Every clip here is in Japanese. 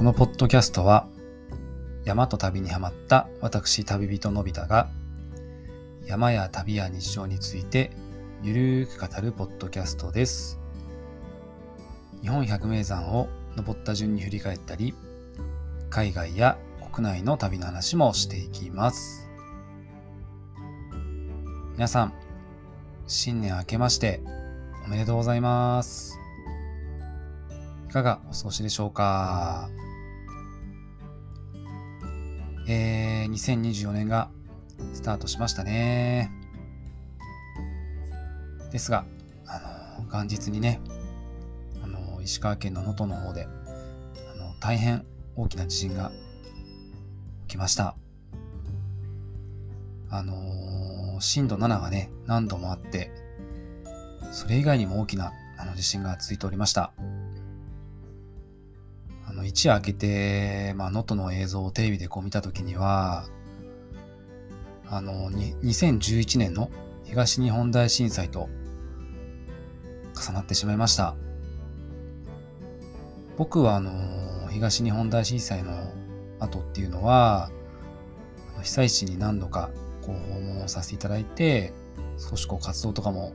このポッドキャストは山と旅にハマった私旅人のび太が山や旅や日常についてゆるーく語るポッドキャストです。日本百名山を登った順に振り返ったり海外や国内の旅の話もしていきます。皆さん、新年明けましておめでとうございます。いかがお過ごしでしょうか？えー、2024年がスタートしましたね。ですが、あの、元日にね、あの、石川県の能登の方で、あの、大変大きな地震が起きました。あのー震度7がね、何度もあって、それ以外にも大きなあの地震が続いておりました。の、一夜明けて、まあ、能登の映像をテレビでこう見たときには、あの、に2011年の東日本大震災と重なってしまいました。僕はあの、東日本大震災の後っていうのは、被災地に何度かこう訪問をさせていただいて、少しこう活動とかも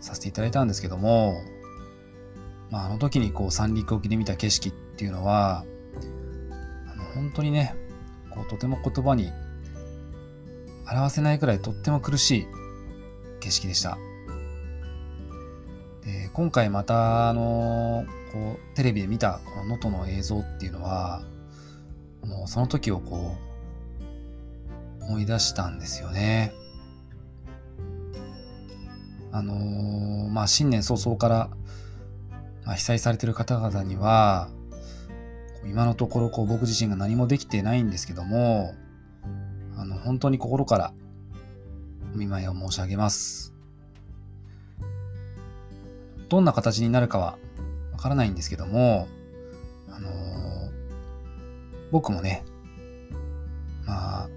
させていただいたんですけども、まあ、あの時にこう三陸沖で見た景色っっていうのは、あの本当にね、こうとても言葉に表せないくらいとっても苦しい景色でした。で今回また、あのこうテレビで見たこの能登の映像っていうのは、もうその時をこう思い出したんですよね。あのーまあ新年早々から、まあ、被災されてる方々には、今のところこう僕自身が何もできてないんですけども、あの本当に心からお見舞いを申し上げます。どんな形になるかはわからないんですけども、あのー僕もね、まあ、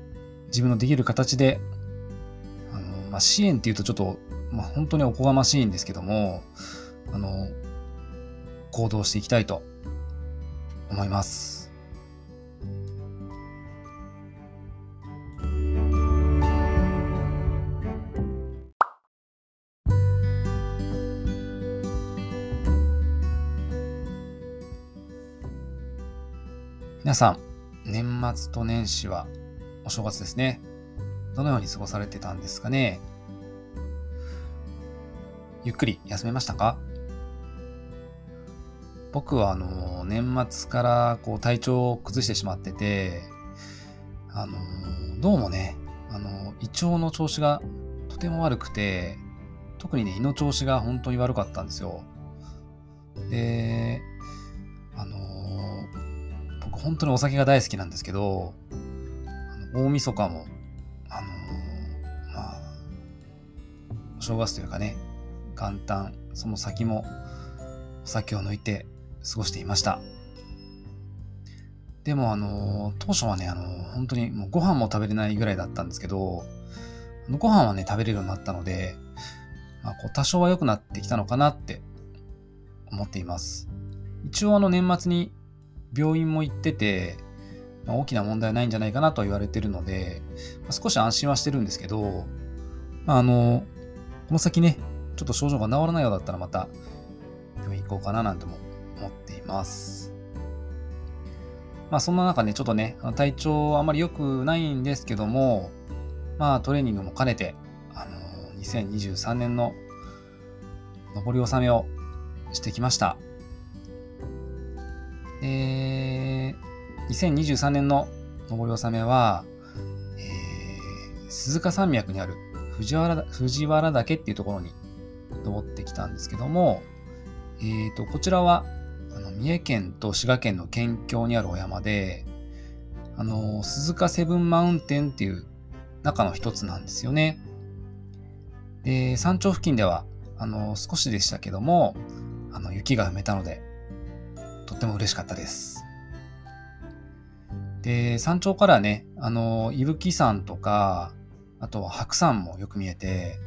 自分のできる形で、あのまあ、支援っていうとちょっと、まあ、本当におこがましいんですけども、あの、行動していきたいと思います。皆さん、年末と年始はお正月ですね。どのように過ごされてたんですかねゆっくり休めましたか？僕はあの、年末からこう体調を崩してしまってて、あの、どうもね、あの、胃腸の調子がとても悪くて、特にね、胃の調子が本当に悪かったんですよ。で、あの、僕本当にお酒が大好きなんですけど、あの大晦日も、あのまあ、お正月というかね、元旦、その先もお酒を抜いて過ごしていました。でも、あの、当初はね、あの、本当にもうご飯も食べれないぐらいだったんですけど、あのご飯はね、食べれるようになったので、まあ、こう多少は良くなってきたのかなって思っています。一応、あの、年末に病院も行ってて、まあ、大きな問題ないんじゃないかなと言われてるので、まあ、少し安心はしてるんですけど、まあ、あの、この先ね、ちょっと症状が治らないようだったらまた病院行こうかななんて思ってます。まあそんな中ね、ちょっとね、体調あまり良くないんですけども、まあトレーニングも兼ねて、あの、2023年の上り納めをしてきました。で、2023年の上り納めは、えー、鈴鹿山脈にある藤原藤原岳っていうところに登ってきたんですけども、えー、とこちらは三重県と滋賀県の県境にあるお山で、あの鈴鹿セブンマウンテンっていう中の一つなんですよね。で山頂付近ではあの少しでしたけどもあの雪が埋めたのでとっても嬉しかったです。で山頂からねあの伊吹山とかあとは白山もよく見えて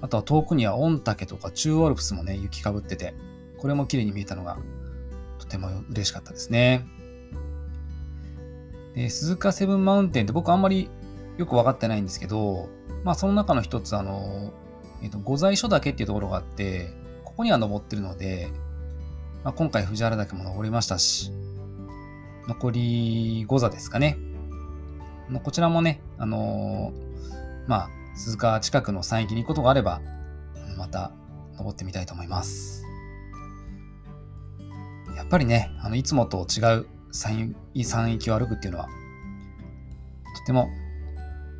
あとは遠くには御嶽とか中央アルプスもね、雪かぶってて、これも綺麗に見えたのがとても嬉しかったですね。で、鈴鹿セブンマウンテンって僕あんまりよく分かってないんですけど、まあその中の一つ、あの、えっ、ー、と、御在所岳っていうところがあって、ここには登ってるので、まあ、今回藤原岳も登りましたし、残り5座ですかね。こちらもね、あのー、まあ、鈴鹿近くの山域に行くことがあれば、また登ってみたいと思います。やっぱりね、あのいつもと違う山域を歩くっていうのは、とても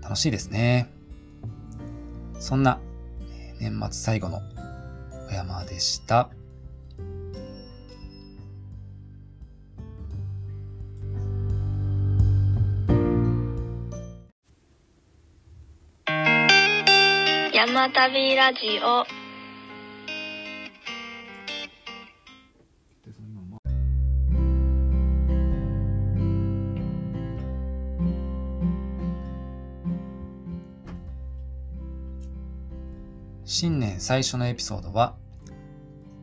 楽しいですね。そんな年末最後のお山でした。山旅ラジオ新年最初のエピソードは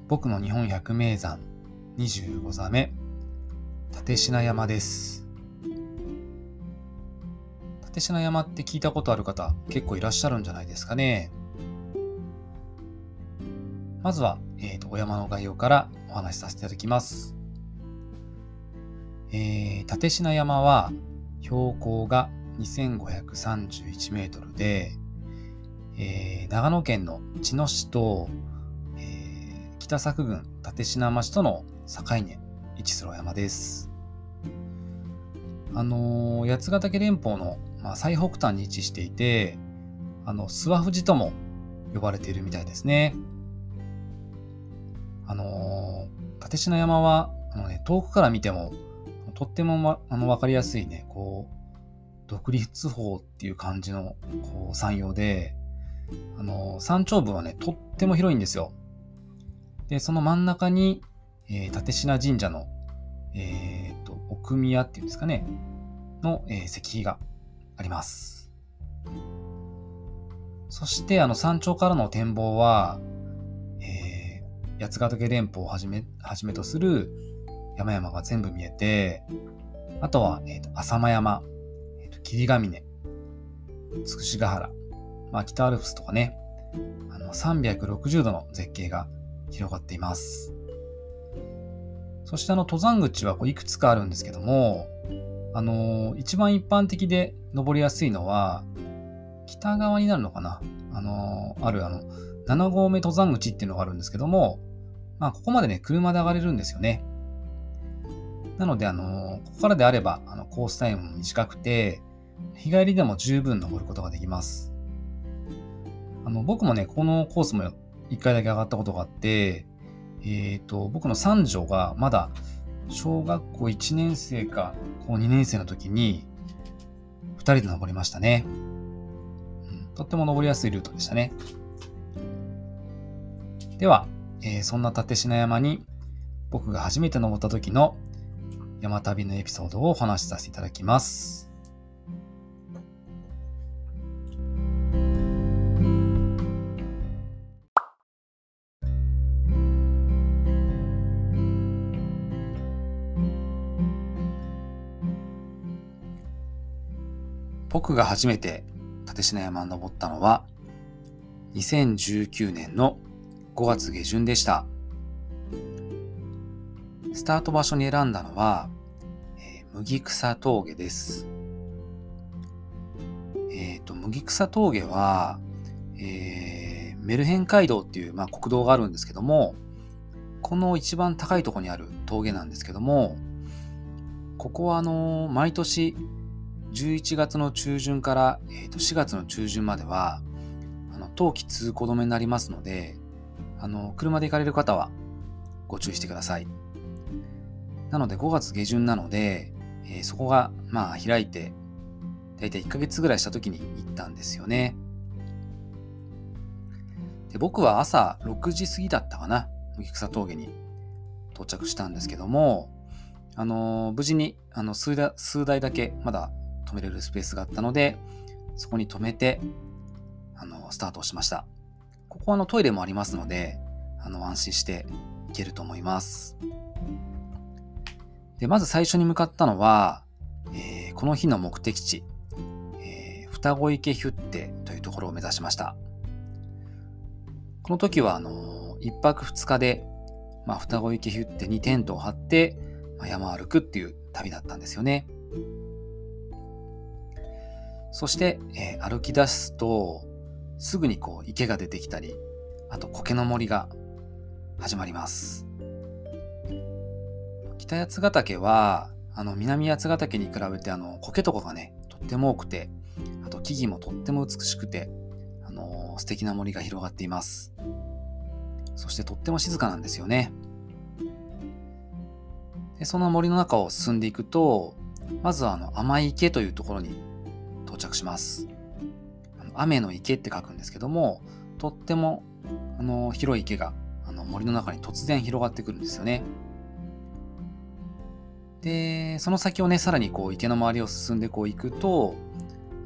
僕の日本百名山25座目立品山です立品山って聞いたことある方結構いらっしゃるんじゃないですかねまずは、えーと、お山の概要からお話しさせていただきます。えー、立品山は標高が2531メートルで、えー、長野県の茅野市と、えー、北作郡立品町との境に位置する山です。あのー、八ヶ岳連峰の、まあ、最北端に位置していて、あの、諏訪富士とも呼ばれているみたいですね。あのー、立品山は、あのね、遠くから見ても、とっても、ま、あの分かりやすいね、こう、独立法っていう感じのこう山陽で、あの、山頂部はね、とっても広いんですよ。で、その真ん中に、えー、立品神社の、えっ、と、奥宮っていうんですかね、の、え石碑があります。そして、あの、山頂からの展望は、八ヶ岳連峰をはじめ、はじめとする山々が全部見えて、あとは、え、ー、と、浅間山、え、ー、と、霧ヶ峰、つくしヶ原、まあ、北アルプスとかね、あの、360度の絶景が広がっています。そしてあの、登山口はこういくつかあるんですけども、あのー、一番一般的で登りやすいのは、北側になるのかなあのー、あるあの、7合目登山口っていうのがあるんですけども、まあ、ここまでね、車で上がれるんですよね。なので、あの、ここからであれば、あの、コースタイムも短くて、日帰りでも十分登ることができます。あの、僕もね、このコースも一回だけ上がったことがあって、えっ、ー、と、僕の三女がまだ小学校1年生か高2年生の時に、2人で登りましたね、うん。とっても登りやすいルートでしたね。では、えー、そんな立品山に僕が初めて登った時の山旅のエピソードをお話しさせていただきます。僕が初めて立品山に登ったのは2019年の5月下旬でした。スタート場所に選んだのは、えー、麦草峠です。えっ、ー、と、麦草峠は、えー、メルヘン街道っていう、まあ、国道があるんですけども、この一番高いところにある峠なんですけども、ここはあの毎年11月の中旬から、えー、と4月の中旬までは、あの冬季通行止めになりますので、あの、車で行かれる方はご注意してください。なので5月下旬なので、えー、そこがまあ開いて、だいたい1ヶ月ぐらいした時に行ったんですよね。で僕は朝6時過ぎだったかな、麦草峠に到着したんですけども、あのー、無事にあの数台数台だけまだ止めれるスペースがあったので、そこに止めて、あのスタートをしました。ここはのトイレもありますので、あの安心して行けると思います。で、まず最初に向かったのは、ええこの日の目的地、えー、双子池ヒュッテというところを目指しました。この時は、あのー、1泊2日で、まあ、双子池ヒュッテにテントを張って、まあ、山歩くっていう旅だったんですよね。そして、えー、歩き出すと、すぐにこう池が出てきたり、あと苔の森が始まります。北八ヶ岳は、あの南八ヶ岳に比べてあの苔とかがね、とっても多くて、あと木々もとっても美しくて、あのー、素敵な森が広がっています。そしてとっても静かなんですよね。でその森の中を進んでいくと、まずはあの甘い池というところに到着します。雨の池って書くんですけども、とってもあの広い池があの森の中に突然広がってくるんですよね。で、その先をね、さらにこう池の周りを進んでこう行くと、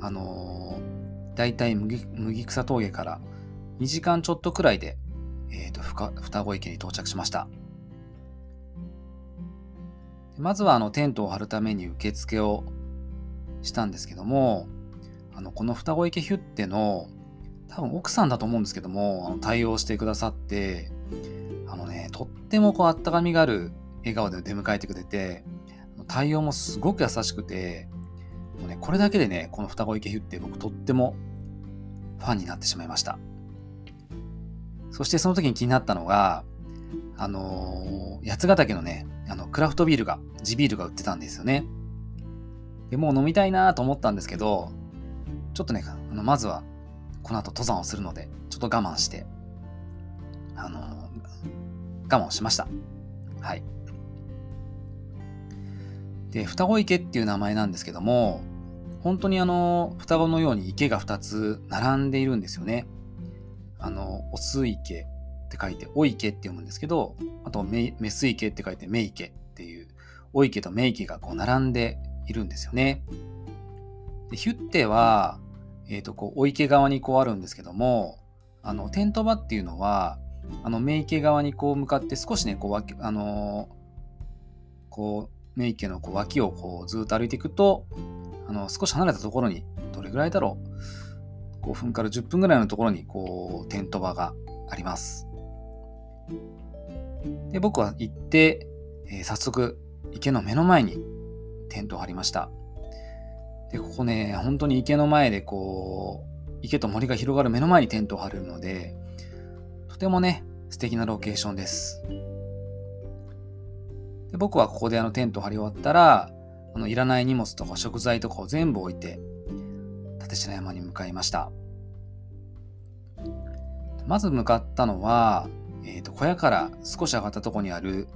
あのー、大体麦麦草峠から2時間ちょっとくらいで、えっ、ー、と、双子池に到着しました。まずはあのテントを張るために受付をしたんですけども、あの、この双子池ヒュッテの多分奥さんだと思うんですけども、あの対応してくださって、あのね、とってもこうあったかみがある笑顔で出迎えてくれて、対応もすごく優しくて、もうね、これだけでね、この双子池ヒュッテ僕とってもファンになってしまいました。そしてその時に気になったのが、あのー、八ヶ岳のね、あの、クラフトビールが、地ビールが売ってたんですよね。で、もう飲みたいなと思ったんですけど、ちょっとね、あのまずは、この後登山をするので、ちょっと我慢して、あの、我慢しました。はい。で、双子池っていう名前なんですけども、本当にあの、双子のように池が2つ並んでいるんですよね。あの、オス池って書いて、お池って読むんですけど、あとメ、メス池って書いて、メ池っていう、お池とメ池がこう並んでいるんですよね。でヒュッテは、えっ、ー、と、こう、お池側にこうあるんですけども、あの、テント場っていうのは、あの、メ池側にこう向かって少しね、こう、あのこう、名家のこう脇をこうずっと歩いていくと、あの少し離れたところに、どれぐらいだろう、5分から10分ぐらいのところにこうテント場があります。で僕は行って、えー、早速池の目の前にテントを張りました。で、ここね、本当に池の前でこう、池と森が広がる目の前にテントを張るので、とてもね、素敵なロケーションです。で僕はここであのテントを張り終わったら、あのいらない荷物とか食材とかを全部置いて、立科山に向かいました。まず向かったのは、えー、と小屋から少し上がったとこにある、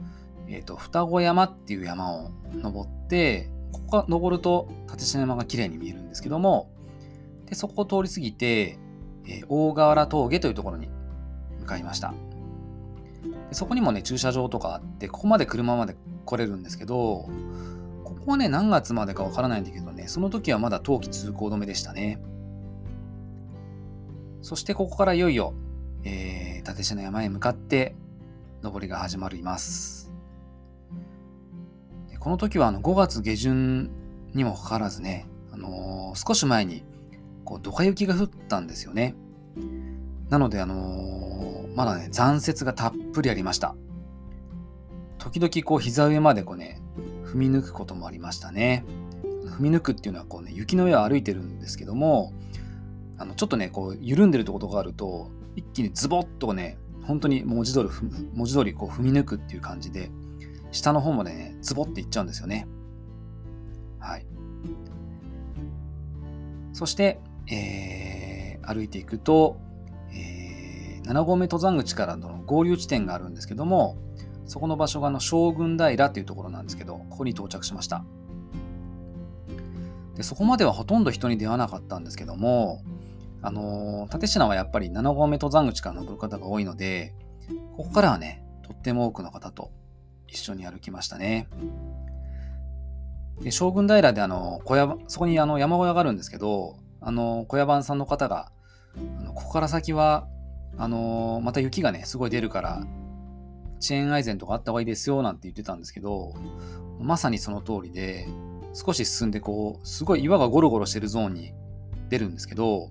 えー、と双子山っていう山を登って、ここが登ると立科山が綺麗に見えるんですけども、でそこを通り過ぎて、えー、大河原峠というところに向かいました。そこにもね、駐車場とかあって、ここまで車まで来れるんですけど、ここはね、何月までかわからないんだけどね、その時はまだ冬季通行止めでしたね。そしてここからいよいよ、えー、立科山へ向かって、登りが始まります。この時はあの5月下旬にもかかわらずね、あのー、少し前にこうドカ雪が降ったんですよね。なので、あのー、まだね、残雪がたっぷりありました。時々こう膝上までこうね、踏み抜くこともありましたね。踏み抜くっていうのはこうね、雪の上を歩いてるんですけども、あのちょっとね、こう緩んでるところがあると、一気にズボッとね、本当に文字通り、文字通りこう踏み抜くっていう感じで、下の方までね、ズボっていっちゃうんですよね。はい。そして、えー、歩いていくとえ、7合目登山口からの合流地点があるんですけども、そこの場所があの将軍平っていうところなんですけど、ここに到着しました。でそこまではほとんど人に出会わなかったんですけども、あのー、立科はやっぱり7合目登山口から登る方が多いので、ここからはね、とっても多くの方と一緒に歩きましたね。で将軍平であの小屋、そこにあの山小屋があるんですけど、あの小屋番さんの方が、あのここから先はあの、また雪がね、すごい出るから、チェーンアイゼンとかあった方がいいですよなんて言ってたんですけど、まさにその通りで、少し進んでこう、すごい岩がゴロゴロしてるゾーンに出るんですけど、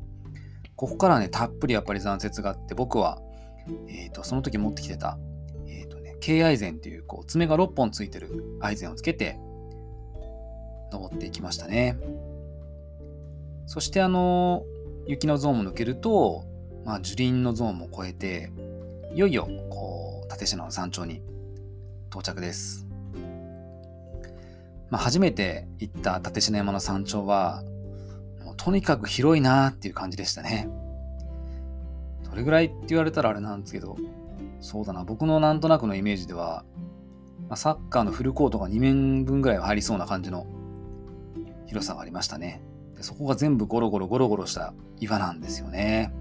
ここからね、たっぷりやっぱり残雪があって、僕は、え、ー、と、その時持ってきてた、K アイゼンっていう、こう、爪が6本ついてるアイゼンをつけて、登っていきましたね。そしてあの、雪のゾーンも抜けると、まあ、樹林のゾーンも越えて、いよいよ、こう、立科の山頂に到着です。まあ、初めて行った立科山の山頂は、もうとにかく広いなーっていう感じでしたね。どれぐらいって言われたらあれなんですけど、そうだな、僕のなんとなくのイメージでは、まあ、サッカーのフルコートが2面分ぐらいは入りそうな感じの広さがありましたね。でそこが全部ゴロゴロゴロゴロした岩なんですよね。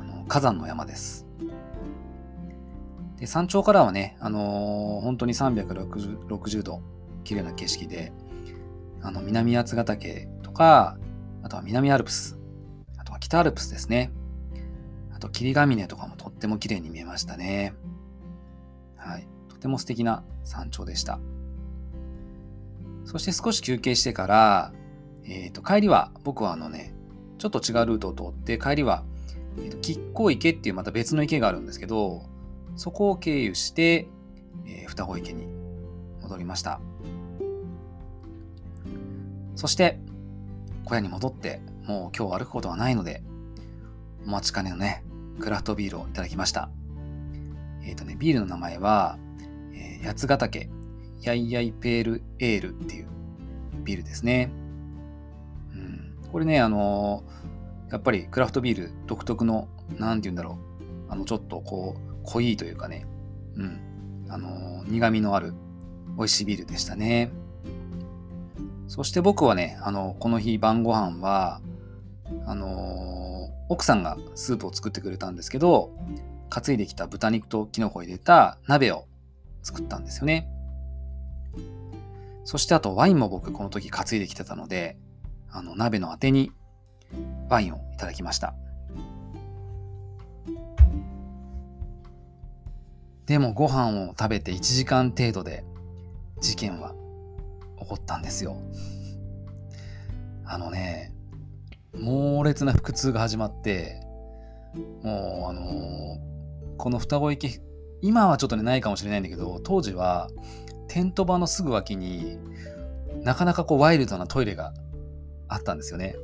あの火山の山です。で山頂からはね、あのー、本当に360度綺麗な景色で、あの南八ヶ岳とか、あとは南アルプス、あとは北アルプスですね。と霧ヶ峰とかもとっても綺麗に見えましたね。はい。とても素敵な山頂でした。そして少し休憩してから、えっ、ー、と、帰りは、僕はあのね、ちょっと違うルートを通って、帰りは、えーと、吉光池っていうまた別の池があるんですけど、そこを経由して、えー、双子池に戻りました。そして、小屋に戻って、もう今日歩くことはないので、お待ちかねのね、クラフトビールをいただきました。えっ、ー、とね、ビールの名前は、えー、八ヶ岳ヤイヤイペールエールっていうビールですね。うん、これね、あのー、やっぱりクラフトビール独特の、なんて言うんだろう、あの、ちょっとこう、濃いというかね、うん、あのー、苦味のある美味しいビールでしたね。そして僕はね、あの、この日晩ご飯は、あの、奥さんがスープを作ってくれたんですけど、担いできた豚肉とキノコを入れた鍋を作ったんですよね。そしてあとワインも僕この時担いできてたので、あの鍋のあてにワインをいただきました。でもご飯を食べて1時間程度で事件は起こったんですよ。あのね、猛烈な腹痛が始まって、もうあのー、この双子池、今はちょっとねないかもしれないんだけど、当時はテント場のすぐ脇になかなかこうワイルドなトイレがあったんですよね。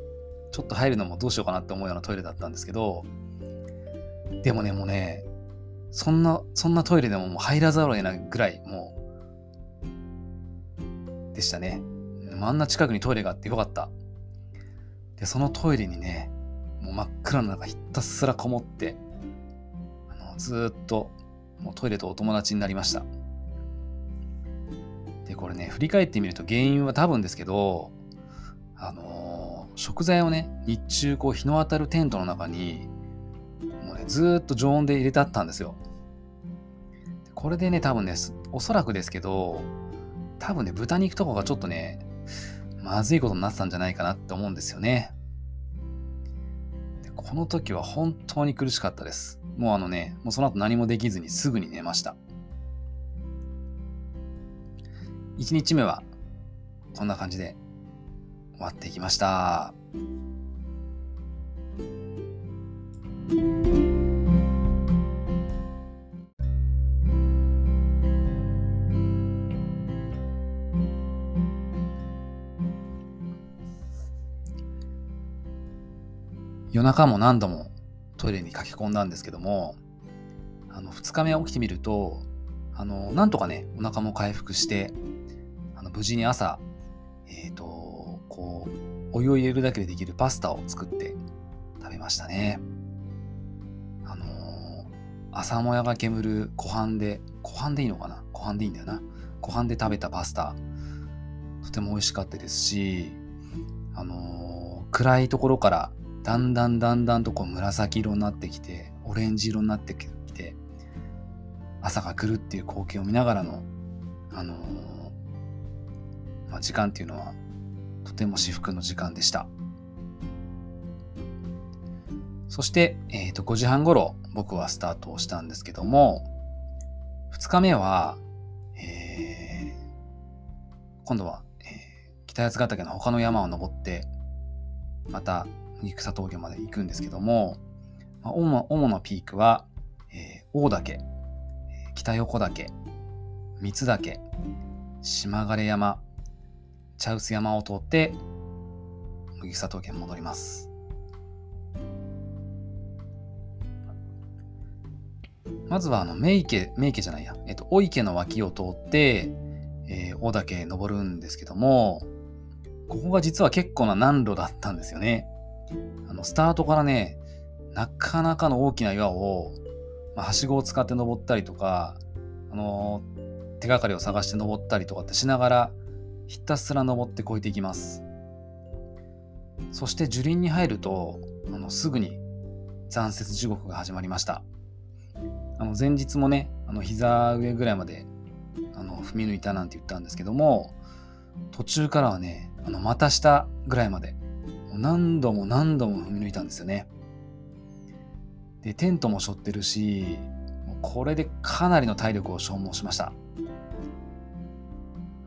ちょっと入るのもどうしようかなって思うようなトイレだったんですけど、でもね、もうね、そんな、そんなトイレでももう入らざるを得ないぐらい、もう、でしたね。あんな近くにトイレがあってよかった。で、そのトイレにね、もう真っ暗の中ひたすらこもって、あのずっともうトイレとお友達になりました。で、これね、振り返ってみると原因は多分ですけど、あのー、食材をね、日中こう日の当たるテントの中に、もうね、ずっと常温で入れてあったんですよ。これでね、多分ね、おそらくですけど、多分ね、豚肉とかがちょっとね、まずいことになってたんじゃないかなって思うんですよね。この時は本当に苦しかったです。もうあのね、もうその後何もできずにすぐに寝ました。1日目はこんな感じで終わっていきました。夜中も何度もトイレに駆け込んだんですけども、あの、2日目起きてみると、あの、なんとかね、お腹も回復して、あの無事に朝、えっ、ー、と、こう、お湯を入れるだけでできるパスタを作って食べましたね。あのー、朝もやが煙る湖畔で、湖畔でいいのかな？湖畔でいいんだよな。湖畔で食べたパスタ、とても美味しかったですし、あのー、暗いところからだんだんだんだんとこう紫色になってきて、オレンジ色になってきて、朝が来るっていう光景を見ながらの、あのーまあ、時間っていうのはとても至福の時間でした。そして、えー、と5時半頃僕はスタートをしたんですけども、2日目は、えー、今度は、えー、北八ヶ岳の他の山を登って、また草峠まで行くんですけども、まあ、主主なピークは、えー、大岳、北横岳、三岳、島枯山、茶臼山を通って麦草峠に戻ります。まずはあの名池、名池じゃないや、えっと、大池の脇を通って、えー、大岳登るんですけども、ここが実は結構な難路だったんですよね。の、スタートからね、なかなかの大きな岩を、まあ、はしごを使って登ったりとか、あのー、手がかりを探して登ったりとかってしながら、ひたすら登って越えていきます。そして樹林に入ると、あのすぐに残雪地獄が始まりました。あの前日もね、あの膝上ぐらいまであの踏み抜いたなんて言ったんですけども、途中からはね、あの股下ぐらいまで何度も何度も踏み抜いたんですよね。で、テントも背負ってるし、これでかなりの体力を消耗しました。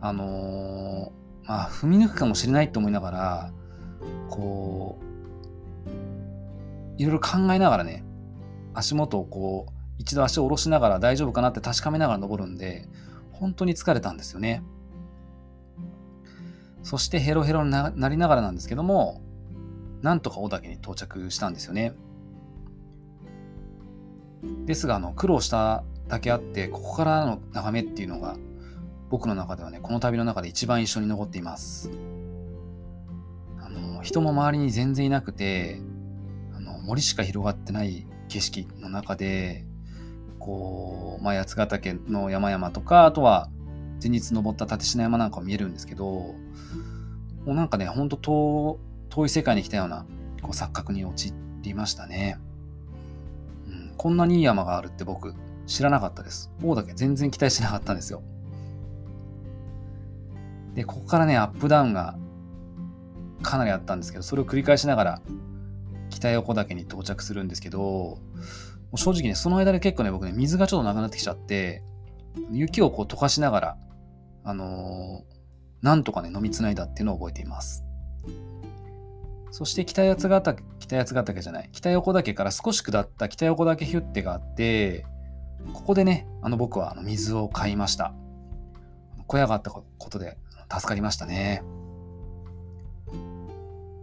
あのー、まあ、踏み抜くかもしれないと思いながら、こう、いろいろ考えながらね、足元をこう、一度足を下ろしながら大丈夫かなって確かめながら登るんで、本当に疲れたんですよね。そしてヘロヘロになりながらなんですけども、なんとか小岳に到着したんですよね。ですが、あの、苦労しただけあって、ここからの眺めっていうのが、僕の中ではね、この旅の中で一番印象に残っています。あの、人も周りに全然いなくて、あの、森しか広がってない景色の中で、こう、まあ、八ヶ岳の山々とか、あとは前日登った立科山なんかも見えるんですけど、もうなんかね、ほんと遠遠い世界に来たようなこう錯覚に陥りましたね、うん。こんなにいい山があるって僕知らなかったです。大岳全然期待しなかったんですよ。で、ここからね、アップダウンがかなりあったんですけど、それを繰り返しながら北横岳に到着するんですけど、正直ね、その間で結構ね、僕ね、水がちょっとなくなってきちゃって、雪をこう溶かしながら、あのー、なんとかね、飲みつないだっていうのを覚えています。そして北八ヶ岳、北八ヶ岳じゃない、北横岳から少し下った北横岳ヒュッテがあって、ここでね、あの僕はあの水を買いました。小屋があったことで助かりましたね。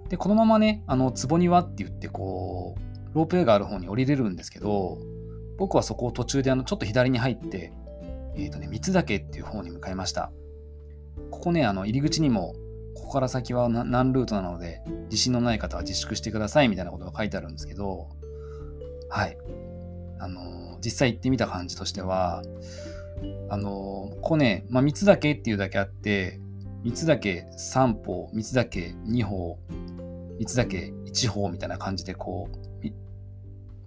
で、このままね、あの、壺庭って言って、こう、ロープウェイがある方に降りれるんですけど、僕はそこを途中であのちょっと左に入って、えっ、ー、とね、三つ岳っていう方に向かいました。ここね、あの入り口にも、ここから先は何ルートなので、自信のない方は自粛してくださいみたいなことが書いてあるんですけど、はい。あの実際行ってみた感じとしては、あのここね、まあ、三岳っていうだけあって、三岳3歩、三岳2歩、三岳1歩みたいな感じでこう、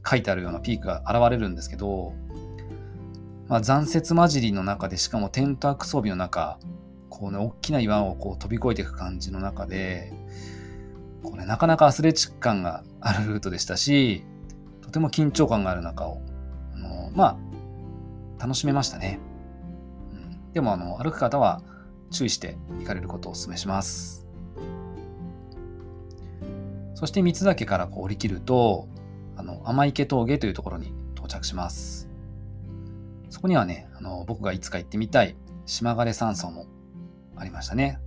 書いてあるようなピークが現れるんですけど、まあ、残雪混じりの中で、しかもテントアク装備の中、こうね、大きな岩をこう飛び越えていく感じの中で、こうね、なかなかアスレチック感があるルートでしたし、とても緊張感がある中を、あのまあ、楽しめましたね。うん、でも、あの、歩く方は注意して行かれることをお勧めします。そして三つ岳からこう降り切ると、あの、甘池峠というところに到着します。そこにはね、あの、僕がいつか行ってみたい島枯山荘もありましたね。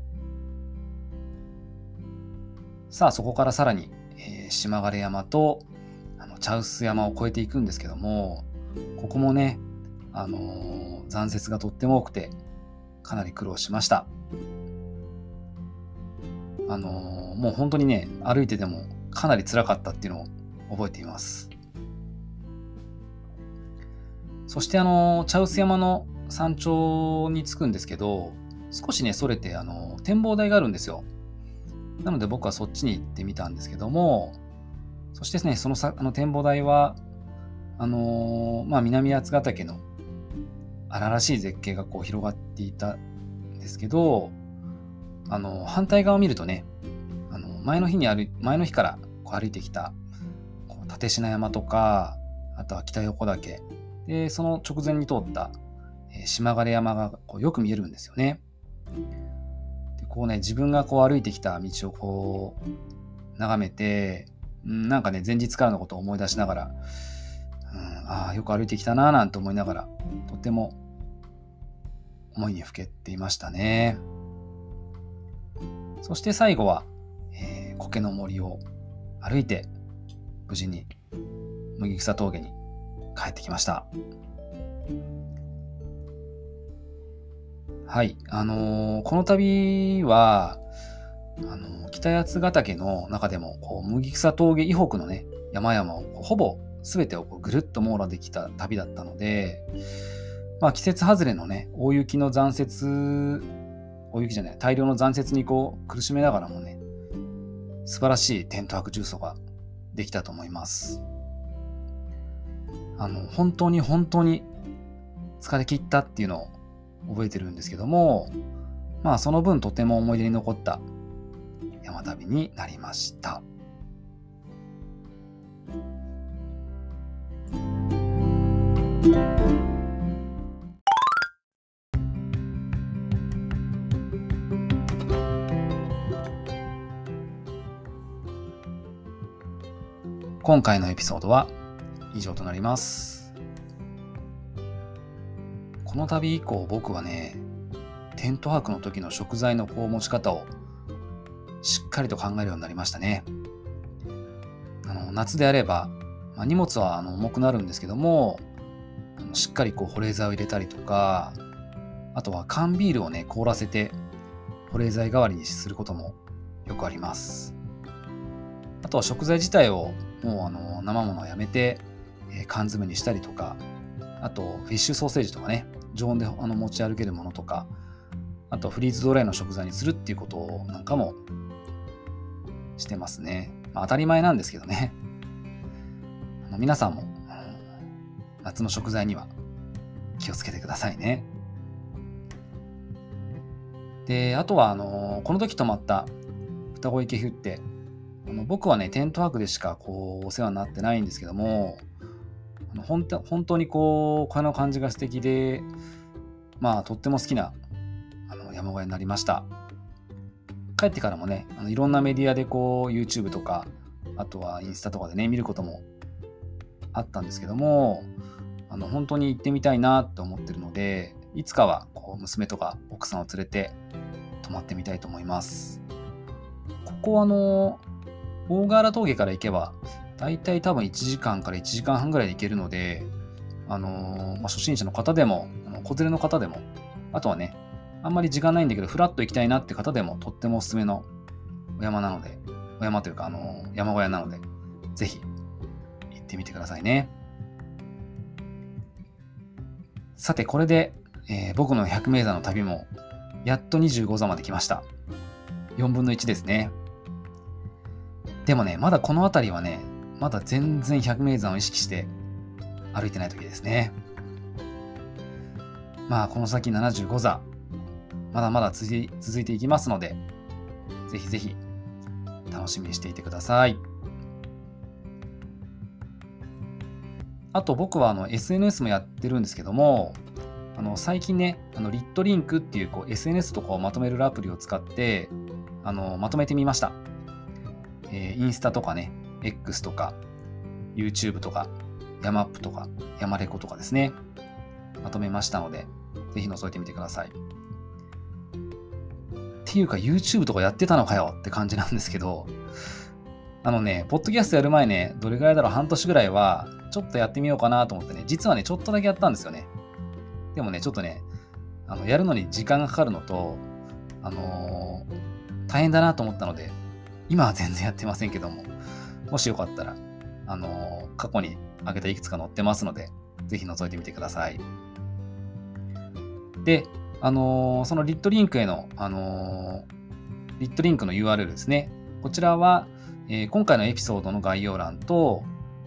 さあ、そこからさらに、えー、島枯山と、あの、茶臼山を越えていくんですけども、ここもね、あのー、残雪がとっても多くて、かなり苦労しました。あのー、もう本当にね、歩いててもかなり辛かったっていうのを覚えています。そしてあの、茶臼山の山頂に着くんですけど、少しね、それてあの、展望台があるんですよ。なので僕はそっちに行ってみたんですけども、そしてですね、そのさあの展望台は、あのー、まあ、南八ヶ岳の荒々しい絶景がこう広がっていたんですけど、あの、反対側を見るとね、あの、前の日に歩前の日からこう歩いてきたこう立科山とか、あとは北横岳、で、その直前に通った、えー、島枯山がこうよく見えるんですよね。でこうね、自分がこう歩いてきた道をこう、眺めて、なんかね、前日からのことを思い出しながら、うん、ああ、よく歩いてきたなぁなんて思いながら、とても思いにふけていましたね。そして最後は、えー、苔の森を歩いて、無事に麦草峠に帰ってきました。はい。あのー、この旅は、あのー、北八ヶ岳の中でも、こう、麦草峠以北のね、山々をほぼ全てをこうぐるっと網羅できた旅だったので、まあ季節外れのね、大雪の残雪、大雪じゃない、大量の残雪にこう苦しめながらもね、素晴らしいテント泊重曹ができたと思います。あの、本当に本当に疲れ切ったっていうのを覚えてるんですけども、まあその分とても思い出に残った山旅になりました。今回のエピソードは以上となります。この度以降僕はね、テント泊の時の食材のこう持ち方をしっかりと考えるようになりましたね。あの夏であれば、まあ、荷物はあの重くなるんですけども、あのしっかりこう保冷剤を入れたりとか、あとは缶ビールをね、凍らせて保冷剤代わりにすることもよくあります。あとは食材自体をもうあの生ものをやめてえ缶詰にしたりとか、あとフィッシュソーセージとかね、常温であの持ち歩けるものとか、あとフリーズドライの食材にするっていうことなんかもしてますね。まあ、当たり前なんですけどね。あの皆さんも夏の食材には気をつけてくださいね。で、あとはあのこの時泊まった双子池フってあの僕はね、テントワークでしかこうお世話になってないんですけども、本当本当にこう、声の感じが素敵で、まあ、とっても好きなあの山小屋になりました。帰ってからもね、あのいろんなメディアでこう、YouTube とか、あとはインスタとかでね、見ることもあったんですけども、あの本当に行ってみたいなと思ってるので、いつかはこう娘とか奥さんを連れて泊まってみたいと思います。ここはあの、大河原峠から行けば、大体多分1時間から1時間半ぐらいで行けるので、あのー、まあ、初心者の方でも、子連れの方でも、あとはね、あんまり時間ないんだけど、ふらっと行きたいなって方でも、とってもおすすめのお山なので、お山というか、あのー、山小屋なので、ぜひ行ってみてくださいね。さて、これで、えー、僕の百名山の旅も、やっと25座まで来ました。4分の1ですね。でもね、まだこの辺りはね、まだ全然百名山を意識して歩いてない時ですね。まあ、この先75座、まだまだ続いていきますので、ぜひぜひ楽しみにしていてください。あと僕はあの SNS もやってるんですけども、あの最近ね、あのリットリンクっていうこう SNS とかをまとめるアプリを使ってあのまとめてみました。えー、インスタとかね、X とか、YouTube とか、ヤマップとか、ヤマレコとかですね、まとめましたので、ぜひ覗いてみてください。っていうか YouTube とかやってたのかよって感じなんですけど、あのね、ポッドキャストやる前ね、どれぐらいだろう、半年ぐらいは、ちょっとやってみようかなと思ってね、実はね、ちょっとだけやったんですよね。でもね、ちょっとね、あのやるのに時間がかかるのと、あのー、大変だなと思ったので、今は全然やってませんけども、もしよかったら、あの、過去に上げたいくつか載ってますので、ぜひ覗いてみてください。で、あの、そのリットリンクへの、あの、リットリンクの URL ですね。こちらは、えー、今回のエピソードの概要欄と、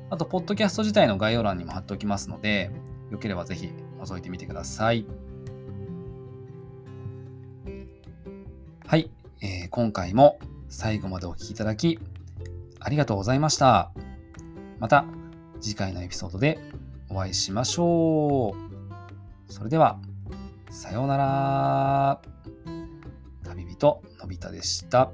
あと、ポッドキャスト自体の概要欄にも貼っておきますので、よければぜひ覗いてみてください。はい、えー、今回も最後までお聴きいただき、ありがとうございました。また次回のエピソードでお会いしましょう。それでは、さようなら。旅人のび太でした。